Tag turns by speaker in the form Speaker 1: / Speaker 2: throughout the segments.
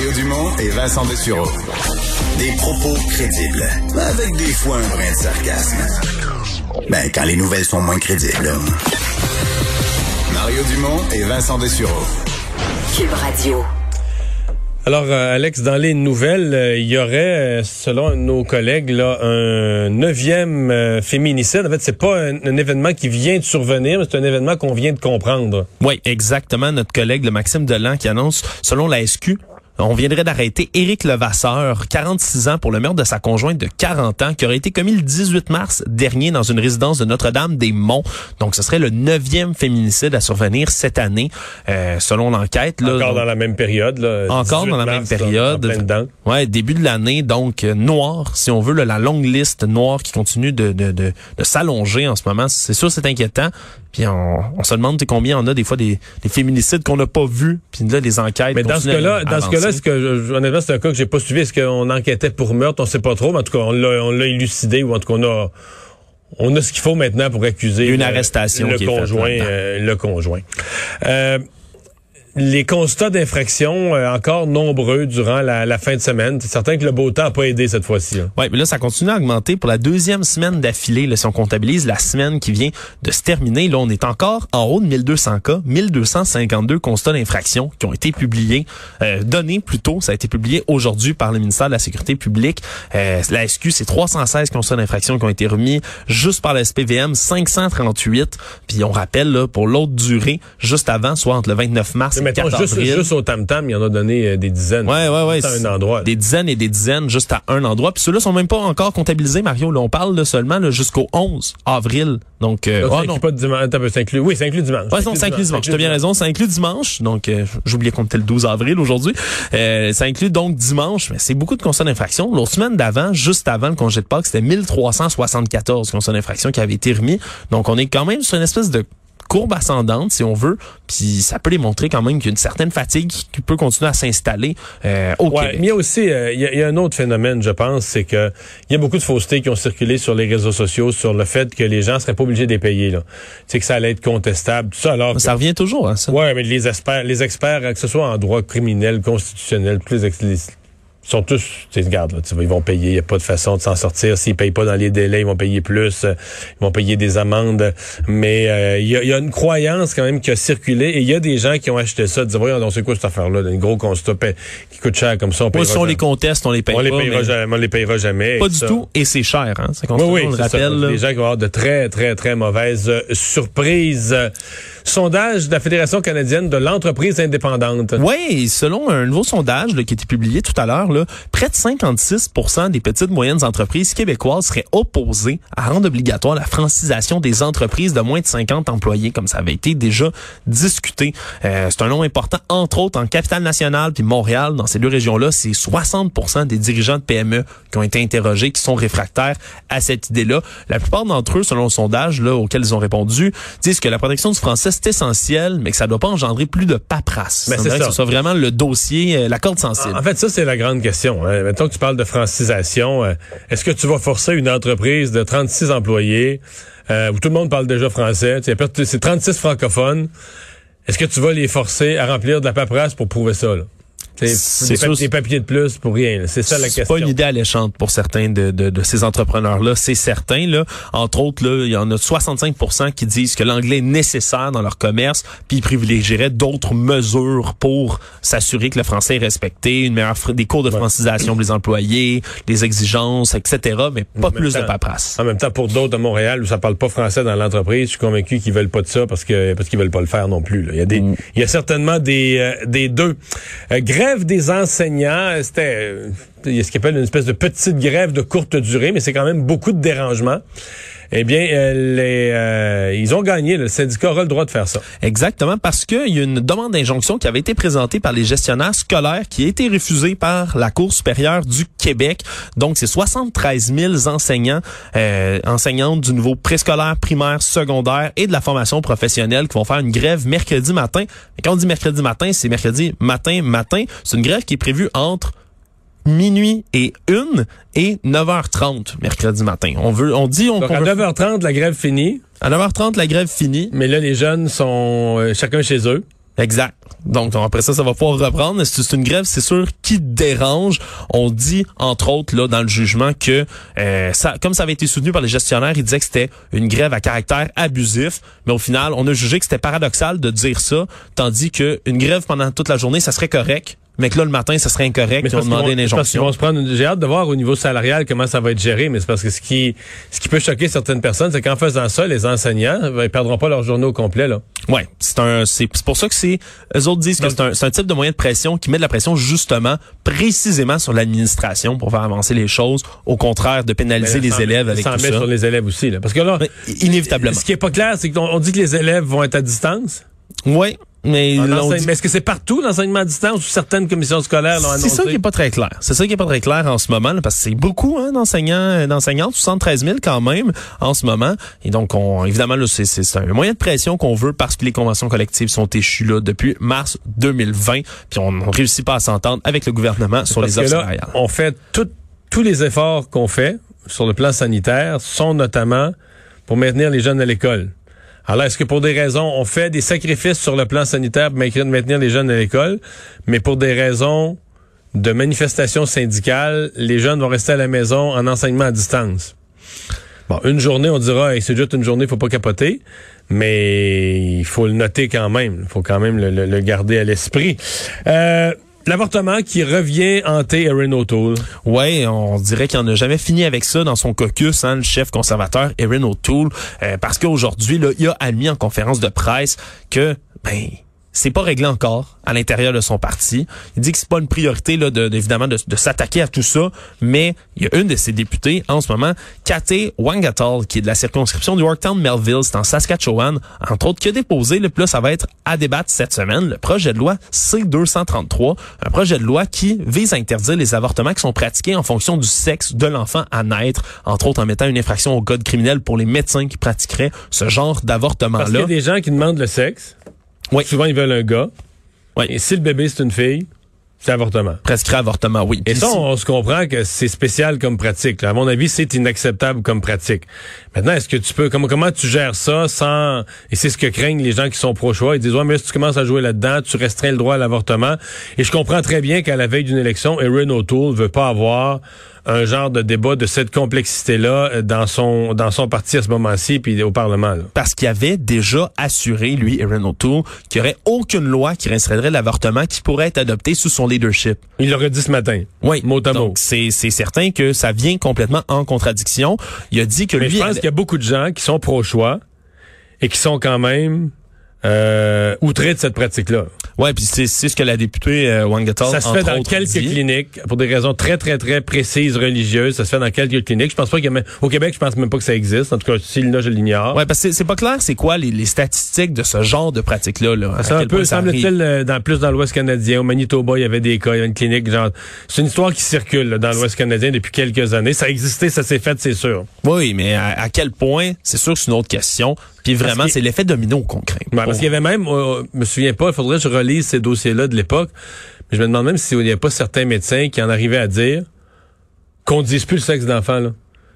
Speaker 1: Mario Dumont et Vincent Dessureau. Des propos crédibles, avec des fois un brin de sarcasme. Ben, quand les nouvelles sont moins crédibles. Mario Dumont et Vincent Dessureau.
Speaker 2: Cube Radio.
Speaker 3: Alors, euh, Alex, dans les nouvelles, euh, il y aurait, euh, selon nos collègues, là, un neuvième féminicide. En fait, c'est pas un, un, événement qui vient de survenir, mais c'est un événement qu'on vient de comprendre.
Speaker 4: Oui, exactement. Notre collègue, le Maxime Delan, qui annonce, selon la SQ, on viendrait d'arrêter Éric Levasseur, 46 ans, pour le meurtre de sa conjointe de 40 ans, qui aurait été commis le 18 mars dernier dans une résidence de Notre-Dame-des-Monts. Donc, ce serait le neuvième féminicide à survenir cette année, euh, selon l'enquête.
Speaker 3: Encore dans la même période. Là,
Speaker 4: encore dans la même période.
Speaker 3: Là,
Speaker 4: ouais, début de l'année, donc euh, noir, si on veut, là, la longue liste noire qui continue de, de, de, de s'allonger en ce moment. C'est sûr, c'est inquiétant. Puis on, on, se demande combien on a des fois des, des féminicides qu'on n'a pas vus. Puis là, les enquêtes.
Speaker 3: Mais dans ce cas-là, dans ce cas-là, est-ce que honnêtement, c'est un cas que j'ai pas suivi. Est-ce qu'on enquêtait pour meurtre? On sait pas trop. Mais en tout cas, on l'a, on l'a élucidé ou en tout cas, on a. On a ce qu'il faut maintenant pour accuser
Speaker 4: une arrestation
Speaker 3: le, conjoint, euh, le conjoint. Euh, les constats d'infraction euh, encore nombreux durant la, la, fin de semaine. C'est certain que le beau temps n'a pas aidé cette fois-ci.
Speaker 4: Oui, mais là, ça continue à augmenter pour la deuxième semaine d'affilée. Si on comptabilise la semaine qui vient de se terminer, là, on est encore en haut de 1200 cas, 1252 constats d'infraction qui ont été publiés, euh, donnés plutôt. Ça a été publié aujourd'hui par le ministère de la Sécurité publique. Euh, la SQ, c'est 316 constats d'infraction qui ont été remis juste par la SPVM, 538. Puis on rappelle, là, pour l'autre durée, juste avant, soit entre le 29 mars
Speaker 3: mettons, juste, juste, au tam-tam, il y en a donné euh, des dizaines.
Speaker 4: Ouais, ouais, ouais.
Speaker 3: À un endroit.
Speaker 4: Des dizaines et des dizaines juste à un endroit. Puis ceux-là sont même pas encore comptabilisés, Mario. Là, on parle là, seulement jusqu'au 11 avril. Donc,
Speaker 3: euh, oh, non. pas de dimanche. Ça inclut, oui, ça inclut dimanche.
Speaker 4: Ouais, non, ça inclut dimanche. Tu as bien raison. Ça inclut dimanche. Donc, euh, j'oubliais qu'on était le 12 avril aujourd'hui. Euh, ça inclut donc dimanche. Mais c'est beaucoup de constats d'infraction. L'autre semaine d'avant, juste avant le congé de Pâques, c'était 1374 constats d'infraction qui avaient été remis. Donc, on est quand même sur une espèce de courbe ascendante, si on veut, puis ça peut les montrer quand même qu'il y a une certaine fatigue qui peut continuer à s'installer euh, au
Speaker 3: ouais, Mais il y a aussi, euh, il, y a, un autre phénomène, je pense, c'est que il y a beaucoup de faussetés qui ont circulé sur les réseaux sociaux sur le fait que les gens seraient pas obligés de les payer. Là. C'est que ça allait être contestable, tout ça. Alors
Speaker 4: ça revient toujours, hein, ça.
Speaker 3: Ouais, mais les experts, les experts, que ce soit en droit criminel, constitutionnel, plus sont tous, tu là, ils vont payer, il n'y a pas de façon de s'en sortir. S'ils payent pas dans les délais, ils vont payer plus, euh, ils vont payer des amendes. Mais euh, il y, a, une croyance quand même qui a circulé et il y a des gens qui ont acheté ça, disent voyons, c'est quoi cette affaire-là, un gros constat qui coûte cher comme ça.
Speaker 4: On si on les conteste, on les paye
Speaker 3: on
Speaker 4: pas.
Speaker 3: Les payera jamais, on les payera jamais.
Speaker 4: Pas du tout, et c'est cher, hein.
Speaker 3: C'est oui, oui, on le rappelle. Les gens qui vont avoir de très, très, très mauvaises euh, surprises. Sondage de la Fédération canadienne de l'entreprise indépendante.
Speaker 4: Oui, selon un nouveau sondage là, qui a été publié tout à l'heure, près de 56 des petites moyennes entreprises québécoises seraient opposées à rendre obligatoire la francisation des entreprises de moins de 50 employés, comme ça avait été déjà discuté. Euh, c'est un nom important, entre autres en capitale nationale puis Montréal. Dans ces deux régions-là, c'est 60 des dirigeants de PME qui ont été interrogés qui sont réfractaires à cette idée-là. La plupart d'entre eux, selon le sondage là, auquel ils ont répondu, disent que la protection du français c'est essentiel, mais que ça ne doit pas engendrer plus de paperasse. Mais c'est ça. Que ce soit vraiment le dossier, euh, la corde sensible.
Speaker 3: En fait, ça c'est la grande question. Hein. Maintenant que tu parles de francisation, euh, est-ce que tu vas forcer une entreprise de 36 employés euh, où tout le monde parle déjà français, c'est 36 francophones, est-ce que tu vas les forcer à remplir de la paperasse pour prouver ça? C'est des, papiers de plus pour rien. C'est ça la question.
Speaker 4: C'est pas une idée alléchante pour certains de, de, de ces entrepreneurs-là. C'est certain. Là, entre autres, là, il y en a 65% qui disent que l'anglais est nécessaire dans leur commerce, puis ils privilégieraient d'autres mesures pour s'assurer que le français est respecté, une meilleure des cours de francisation pour les employés, des exigences, etc. Mais pas plus de paperasse.
Speaker 3: En même temps, pour d'autres de Montréal où ça parle pas français dans l'entreprise, je suis convaincu qu'ils veulent pas de ça parce que parce qu'ils veulent pas le faire non plus. Là. Il y a des, mm. il y a certainement des euh, des deux. Euh, grève des enseignants, c'était il y a ce qu'on appelle une espèce de petite grève de courte durée, mais c'est quand même beaucoup de dérangements eh bien, euh, les, euh, ils ont gagné. Le syndicat aura le droit de faire ça.
Speaker 4: Exactement, parce qu'il y a une demande d'injonction qui avait été présentée par les gestionnaires scolaires qui a été refusée par la Cour supérieure du Québec. Donc, c'est 73 000 enseignants, euh, du niveau préscolaire, primaire, secondaire et de la formation professionnelle qui vont faire une grève mercredi matin. Mais quand on dit mercredi matin, c'est mercredi matin, matin. C'est une grève qui est prévue entre minuit et une et 9h30 mercredi matin. On veut, on dit, on.
Speaker 3: Donc à 9h30 la grève finie.
Speaker 4: À 9h30 la grève finie.
Speaker 3: Mais là les jeunes sont euh, chacun chez eux.
Speaker 4: Exact. Donc, après ça, ça va pouvoir reprendre. C'est une grève, c'est sûr, qui dérange. On dit, entre autres, là, dans le jugement, que euh, ça, comme ça avait été soutenu par les gestionnaires, ils disaient que c'était une grève à caractère abusif. Mais au final, on a jugé que c'était paradoxal de dire ça, tandis que une grève pendant toute la journée, ça serait correct mais que là, le matin, ça serait incorrect.
Speaker 3: Mais
Speaker 4: ils ont demandé une injonction.
Speaker 3: Vont se prendre J'ai hâte de voir au niveau salarial comment ça va être géré, mais c'est parce que ce qui, ce qui peut choquer certaines personnes, c'est qu'en faisant ça, les enseignants, ben, ils perdront pas leur journée au complet, là.
Speaker 4: Ouais. C'est un, c'est pour ça que c'est, eux autres disent que c'est un, un type de moyen de pression qui met de la pression justement, précisément sur l'administration pour faire avancer les choses, au contraire de pénaliser les élèves avec tout ça.
Speaker 3: sur les élèves aussi, là. Parce que là,
Speaker 4: inévitablement.
Speaker 3: Ce qui est pas clair, c'est qu'on dit que les élèves vont être à distance?
Speaker 4: Oui. Mais,
Speaker 3: mais est-ce que c'est partout l'enseignement à distance ou certaines commissions scolaires l'ont annoncé?
Speaker 4: C'est ça qui est pas très clair. C'est ça qui est pas très clair en ce moment, parce que c'est beaucoup hein, d'enseignants, d'enseignantes, 73 000 quand même en ce moment. Et donc, on, évidemment, c'est un moyen de pression qu'on veut parce que les conventions collectives sont échues là depuis mars 2020, puis on ne réussit pas à s'entendre avec le gouvernement sur les offres
Speaker 3: On fait tous les efforts qu'on fait sur le plan sanitaire sont notamment pour maintenir les jeunes à l'école. Alors, est-ce que pour des raisons, on fait des sacrifices sur le plan sanitaire pour maintenir les jeunes à l'école, mais pour des raisons de manifestation syndicale, les jeunes vont rester à la maison en enseignement à distance? Bon, une journée, on dira, c'est juste une journée, faut pas capoter, mais il faut le noter quand même. Il faut quand même le, garder à l'esprit. Euh, L'avortement qui revient hanter Erin O'Toole.
Speaker 4: Ouais, on dirait qu'il n'en a jamais fini avec ça dans son caucus, hein, le chef conservateur Erin O'Toole, euh, parce qu'aujourd'hui, il a admis en conférence de presse que, ben, c'est pas réglé encore à l'intérieur de son parti. Il dit que c'est pas une priorité là, de, évidemment de, s'attaquer à tout ça, mais il y a une de ses députés en ce moment, Kate Wangatall, qui est de la circonscription du Yorktown Melville, c'est en Saskatchewan, entre autres, qui a déposé, le plus ça va être à débattre cette semaine, le projet de loi C-233, un projet de loi qui vise à interdire les avortements qui sont pratiqués en fonction du sexe de l'enfant à naître, entre autres en mettant une infraction au code criminel pour les médecins qui pratiqueraient ce genre d'avortement-là. Parce
Speaker 3: qu'il y a des gens qui demandent le sexe. Oui. Souvent, ils veulent un gars. Oui. Et si le bébé, c'est une fille, c'est avortement.
Speaker 4: Prescrit avortement, oui.
Speaker 3: Et ça, on, se comprend que c'est spécial comme pratique. À mon avis, c'est inacceptable comme pratique. Maintenant, est-ce que tu peux, comment, comment tu gères ça sans, et c'est ce que craignent les gens qui sont pro-choix, ils disent, ouais, mais si tu commences à jouer là-dedans, tu restreins le droit à l'avortement. Et je comprends très bien qu'à la veille d'une élection, Erin O'Toole veut pas avoir un genre de débat de cette complexité-là euh, dans son dans son parti à ce moment-ci puis au Parlement.
Speaker 4: Parce qu'il avait déjà assuré, lui, Aaron O'Toole, qu'il n'y aurait aucune loi qui restreindrait l'avortement qui pourrait être adoptée sous son leadership.
Speaker 3: Il l'aurait dit ce matin.
Speaker 4: Oui. Mot à Donc, c'est certain que ça vient complètement en contradiction. Il a dit que
Speaker 3: Mais
Speaker 4: lui...
Speaker 3: je pense qu'il y a beaucoup de gens qui sont pro-choix et qui sont quand même euh, outré de cette pratique-là.
Speaker 4: Ouais, puis c'est ce que la députée euh, Wangatal
Speaker 3: Ça se fait dans quelques cliniques pour des raisons très très très précises religieuses. Ça se fait dans quelques cliniques. Je pense pas qu'il y a au Québec, je pense même pas que ça existe. En tout cas, s'il là, je l'ignore.
Speaker 4: Ouais, parce que c'est pas clair, c'est quoi les, les, statistiques de ce genre de pratique-là. Là,
Speaker 3: ça un peu semble-t-il euh, dans plus dans l'Ouest canadien. Au Manitoba, il y avait des cas, il y a une clinique genre. C'est une histoire qui circule dans l'Ouest canadien depuis quelques années. Ça a existé, ça s'est fait, c'est sûr.
Speaker 4: Oui, mais à, quel point, c'est sûr que c'est une autre question. Puis vraiment, c'est l'effet domino qu'on craint.
Speaker 3: parce qu'il y avait même, euh, je me souviens pas, il faudrait que je relise ces dossiers-là de l'époque, mais je me demande même s'il n'y a pas certains médecins qui en arrivaient à dire qu'on ne dise plus le sexe d'enfant. Là.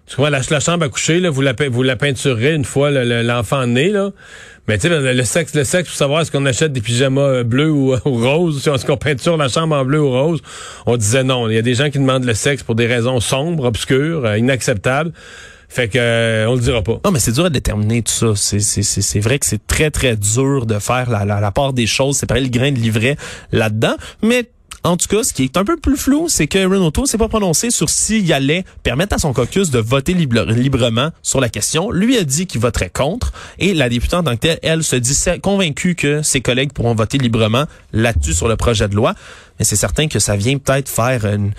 Speaker 3: Tu vois, la, chambre à coucher, là, vous, la, vous la peinturerez une fois l'enfant né, là. Mais tu sais, le, sexe, le sexe, pour savoir est-ce qu'on achète des pyjamas euh, bleus ou, ou roses, est-ce qu'on peinture la chambre en bleu ou rose, on disait non. Il y a des gens qui demandent le sexe pour des raisons sombres, obscures, euh, inacceptables. Fait que euh, on le dira pas.
Speaker 4: Non, mais c'est dur à déterminer tout ça. C'est c'est vrai que c'est très très dur de faire la, la, part des choses. C'est pareil le grain de livret là-dedans, mais en tout cas, ce qui est un peu plus flou, c'est que Renato s'est pas prononcé sur s'il allait permettre à son caucus de voter librement sur la question. Lui a dit qu'il voterait contre et la députée en elle, se dit convaincue que ses collègues pourront voter librement là-dessus sur le projet de loi. Mais c'est certain que ça vient peut-être faire une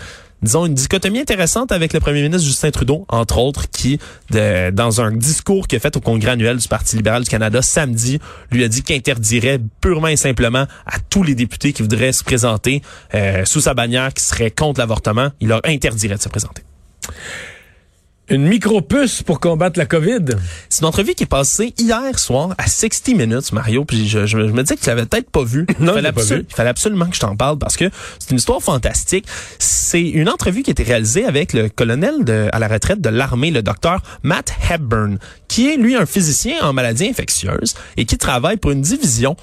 Speaker 4: disons, une dichotomie intéressante avec le premier ministre Justin Trudeau, entre autres, qui, dans un discours qu'il a fait au congrès annuel du Parti libéral du Canada samedi, lui a dit qu'il interdirait purement et simplement à tous les députés qui voudraient se présenter euh, sous sa bannière, qui serait contre l'avortement, il leur interdirait de se présenter.
Speaker 3: Une micro-puce pour combattre la COVID?
Speaker 4: C'est une entrevue qui est passée hier soir à 60 minutes, Mario. Puis je, je, me disais que tu l'avais peut-être pas vu.
Speaker 3: non, il fallait, pas vu.
Speaker 4: il fallait absolument que je t'en parle parce que c'est une histoire fantastique. C'est une entrevue qui a été réalisée avec le colonel de, à la retraite de l'armée, le docteur Matt Hepburn, qui est lui un physicien en maladies infectieuses et qui travaille pour une division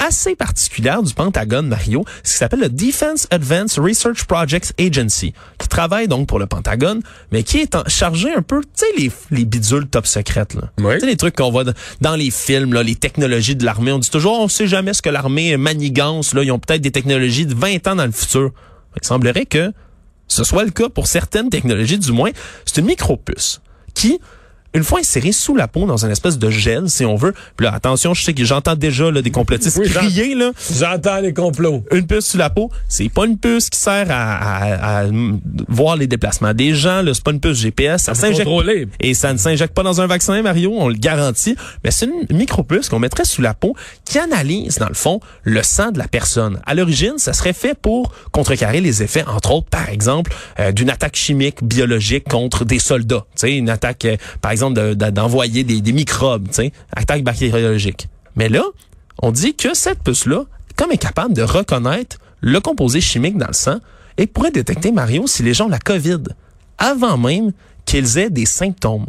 Speaker 4: assez particulière du Pentagone, Mario, ce qui s'appelle le Defense Advanced Research Projects Agency, qui travaille donc pour le Pentagone, mais qui est en, chargé un peu, tu sais, les, les bidules top secrètes, là.
Speaker 3: Oui.
Speaker 4: Tu sais, les trucs qu'on voit dans les films, là, les technologies de l'armée. On dit toujours, on sait jamais ce que l'armée manigance, là. Ils ont peut-être des technologies de 20 ans dans le futur. Il semblerait que ce soit le cas pour certaines technologies, du moins. C'est une micropuce qui, une fois insérée sous la peau dans une espèce de gel, si on veut. Puis là, attention, je sais que j'entends déjà là, des complotistes
Speaker 3: Oui,
Speaker 4: crier, là.
Speaker 3: J'entends les complots.
Speaker 4: Une puce sous la peau, c'est pas une puce qui sert à, à- à, voir les déplacements des gens. là. C'est pas une puce GPS. Ça s'injecte et ça ne s'injecte pas dans un vaccin, Mario. On le garantit. Mais c'est une micropuce qu'on mettrait sous la peau qui analyse dans le fond le sang de la personne. À l'origine, ça serait fait pour contrecarrer les effets, entre autres, par exemple, euh, d'une attaque chimique, biologique contre des soldats. Tu sais, une attaque, euh, par exemple, de- de- d'envoyer des, des microbes. Attaque bactériologique. Mais là, on dit que cette puce-là, comme est capable de reconnaître le composé chimique dans le sang, et pourrait détecter, Mario, si les gens ont la COVID, avant même qu'ils aient des symptômes.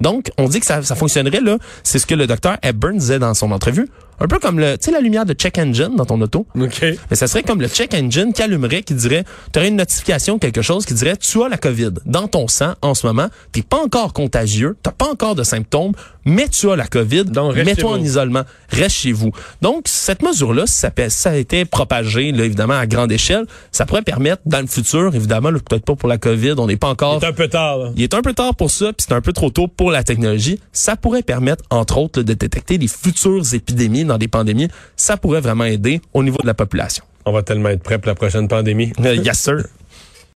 Speaker 4: Donc, on dit que ça, ça fonctionnerait, là. C'est ce que le docteur Hepburn disait dans son entrevue. Un peu comme le, tu sais, la lumière de check engine dans ton auto?
Speaker 3: OK.
Speaker 4: Mais ça serait comme le check engine qui allumerait, qui dirait, tu aurais une notification, quelque chose qui dirait, tu as la COVID dans ton sang en ce moment, t'es pas encore contagieux, t'as pas encore de symptômes, mais tu as la COVID, mets-toi en isolement, reste chez vous. Donc, cette mesure-là, si ça, a été propagé, là, évidemment, à grande échelle, ça pourrait permettre, dans le futur, évidemment, peut-être pas pour la COVID, on n'est pas encore...
Speaker 3: C'est un peu tard, là.
Speaker 4: Il est un peu tard pour ça, puis c'est un peu trop tôt pour la technologie. Ça pourrait permettre, entre autres, là, de détecter les futures épidémies dans des pandémies. Ça pourrait vraiment aider au niveau de la population.
Speaker 3: On va tellement être prêt pour la prochaine pandémie.
Speaker 4: Euh, yes, sir.